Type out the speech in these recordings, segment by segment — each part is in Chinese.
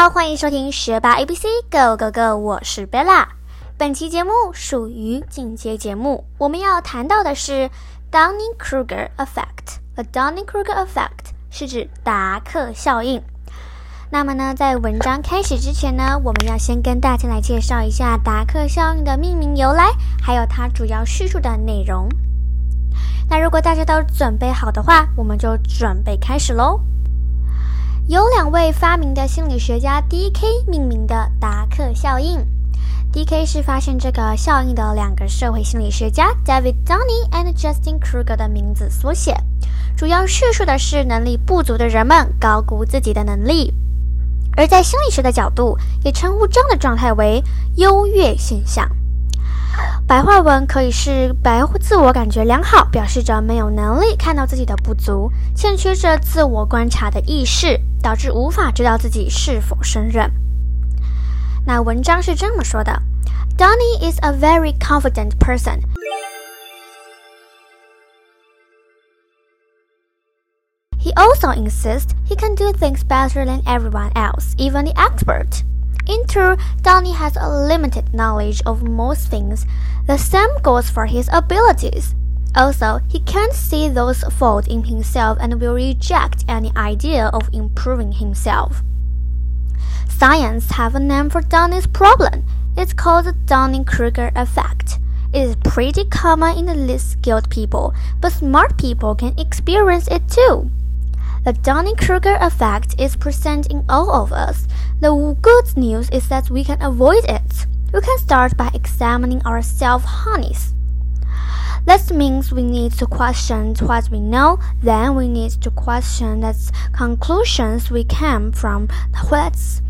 好，欢迎收听学霸 A B C Go Go Go，我是 Bella。本期节目属于进阶节目，我们要谈到的是 Dunning-Kruger effect。而 Dunning-Kruger effect 是指达克效应。那么呢，在文章开始之前呢，我们要先跟大家来介绍一下达克效应的命名由来，还有它主要叙述的内容。那如果大家都准备好的话，我们就准备开始喽。由两位发明的心理学家 D.K. 命名的达克效应。D.K. 是发现这个效应的两个社会心理学家 David Dunning and Justin Kruger 的名字缩写，主要叙述的是能力不足的人们高估自己的能力，而在心理学的角度，也称呼这样的状态为优越现象。白话文可以是白自我感觉良好，表示着没有能力看到自己的不足，欠缺着自我观察的意识，导致无法知道自己是否胜任。那文章是这么说的：Donny is a very confident person. He also insists he can do things better than everyone else, even the expert. In truth, Donny has a limited knowledge of most things. The same goes for his abilities. Also, he can't see those faults in himself and will reject any idea of improving himself. Science have a name for Donny's problem. It's called the Dunning-Kruger effect. It is pretty common in the least skilled people, but smart people can experience it too. The Dunning-Kruger effect is present in all of us. The good news is that we can avoid it. We can start by examining our self-harness. That means we need to question what we know, then we need to question the conclusions we came from that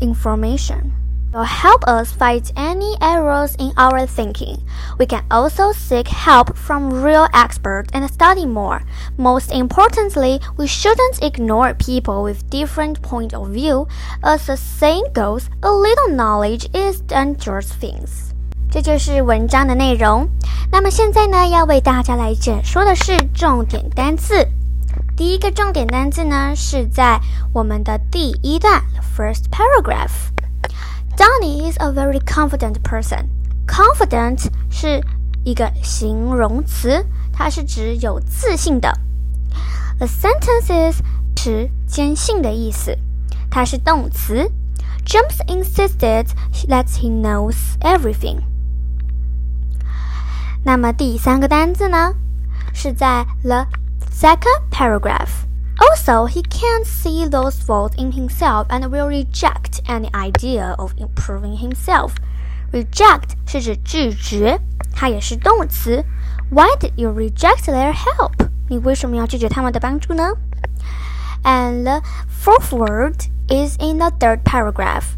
information will help us find any errors in our thinking. We can also seek help from real experts and study more. Most importantly, we shouldn't ignore people with different point of view. As the saying goes, a little knowledge is dangerous things. 这就是文章的内容。那么现在呢，要为大家来解说的是重点单词。第一个重点单词呢，是在我们的第一段 first paragraph。 Donny is a very confident person. Confident 是一个形容词，它是指有自信的。The sentence is 持坚信的意思，它是动词。James insisted that he knows everything. 那么第三个单词呢，是在 the second paragraph。 also, he can't see those faults in himself and will reject any idea of improving himself. Reject 是指拒绝，它也是动词。Why did you reject their help? 你为什么要拒绝他们的帮助呢？And the fourth word is in the third paragraph.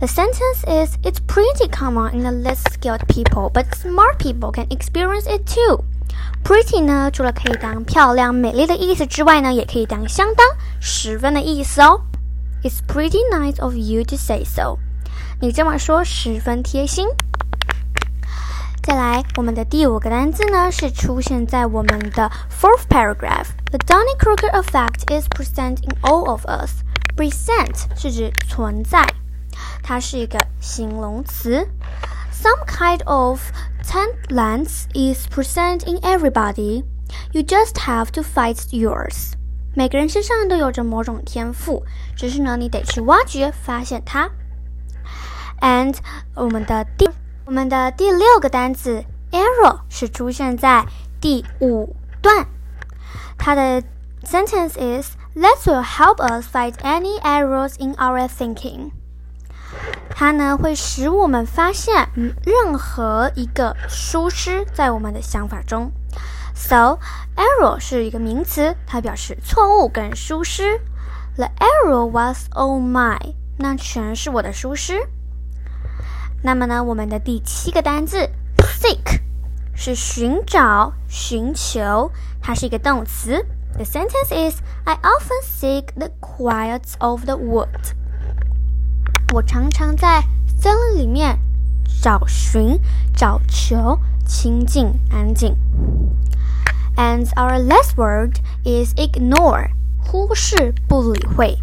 The sentence is It's pretty common in the less skilled people, but smart people can experience it too. Pretty 呢，除了可以当漂亮、美丽的意思之外呢，也可以当相当、十分的意思哦。It's pretty nice of you to say so。你这么说十分贴心。再来，我们的第五个单词呢，是出现在我们的 fourth paragraph。The Dunning-Kruger effect is present in all of us。Present 是指存在，它是一个形容词。Some kind of talent is present in everybody. You just have to find yours. 每个人身上都有着某种天赋，只是呢，你得去挖掘、发现它。And 我们的第我们的第六个单词 error 是出现在第五段，它的 sentence is That will help us find any errors in our thinking. 它呢会使我们发现任何一个疏失在我们的想法中。So error 是一个名词，它表示错误跟疏失。The error was all mine，那全是我的疏失。那么呢，我们的第七个单字 seek 是寻找、寻求，它是一个动词。The sentence is I often seek the quiet of the wood. 我常常在森林里面找寻、找求清静、安静。And our last word is ignore，忽视、不理会。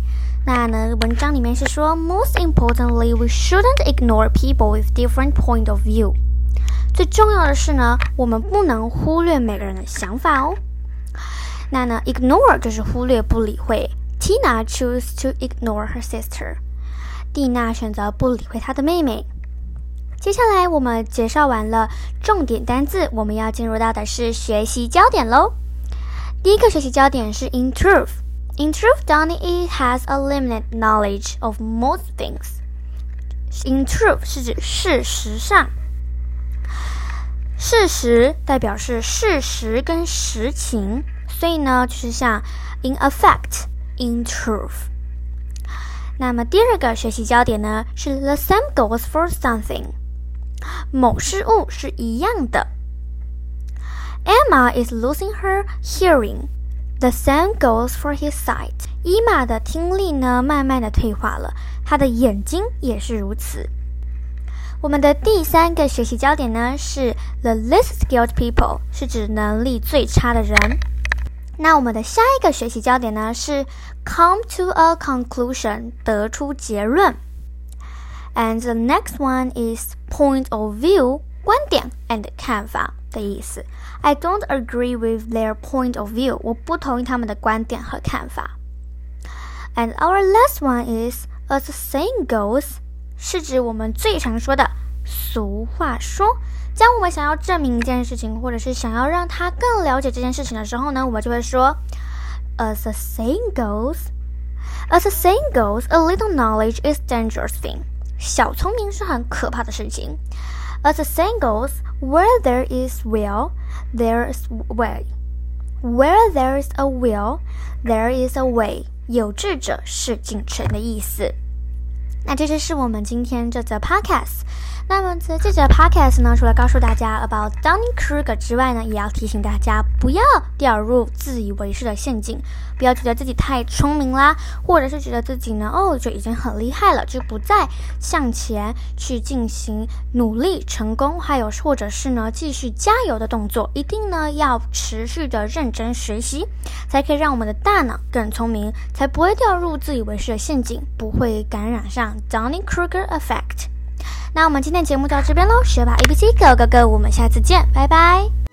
那呢，文章里面是说，Most importantly, we shouldn't ignore people with different point of view。最重要的是呢，我们不能忽略每个人的想法哦。那呢，ignore 就是忽略、不理会。Tina chose to ignore her sister。 蒂娜选择不理会她的妹妹。接下来我们介绍完了重点单字，我们要进入到的是学习焦点喽。第一个学习焦点是 in truth。In truth, Donnie has a limited knowledge of most things. In truth 是指事实上，事实代表是事实跟实情，所以呢就是像 in effect, in truth。那么第二个学习焦点呢是 the same goes for something，某事物是一样的。Emma is losing her hearing. The same goes for his sight. 伊玛的听力呢，慢慢的退化了，她的眼睛也是如此。我们的第三个学习焦点呢是 the least skilled people，是指能力最差的人。那我们的下一个学习焦点呢是 come to a conclusion，得出结论。And the next one is point of view，观点 and 看法。的意思。I don't agree with their point of view。我不同意他们的观点和看法。And our last one is as the saying goes，是指我们最常说的俗话说。当我们想要证明一件事情，或者是想要让他更了解这件事情的时候呢，我们就会说，As the saying goes，As the saying goes，a little knowledge is dangerous thing。小聪明是很可怕的事情。As the saying goes, where there is will, there is way. Where there is a will, there is a way. 有志者事竟成的意思。那这就是我们今天这则 podcast。那么在这则 podcast 呢，除了告诉大家 about Dunning-Kruger 之外呢，也要提醒大家不要掉入自以为是的陷阱，不要觉得自己太聪明啦，或者是觉得自己呢哦就已经很厉害了，就不再向前去进行努力成功，还有或者是呢继续加油的动作，一定呢要持续的认真学习，才可以让我们的大脑更聪明，才不会掉入自以为是的陷阱，不会感染上 Dunning-Kruger effect。那我们今天节目到这边喽，学霸 A B C Go Go Go，我们下次见，拜拜。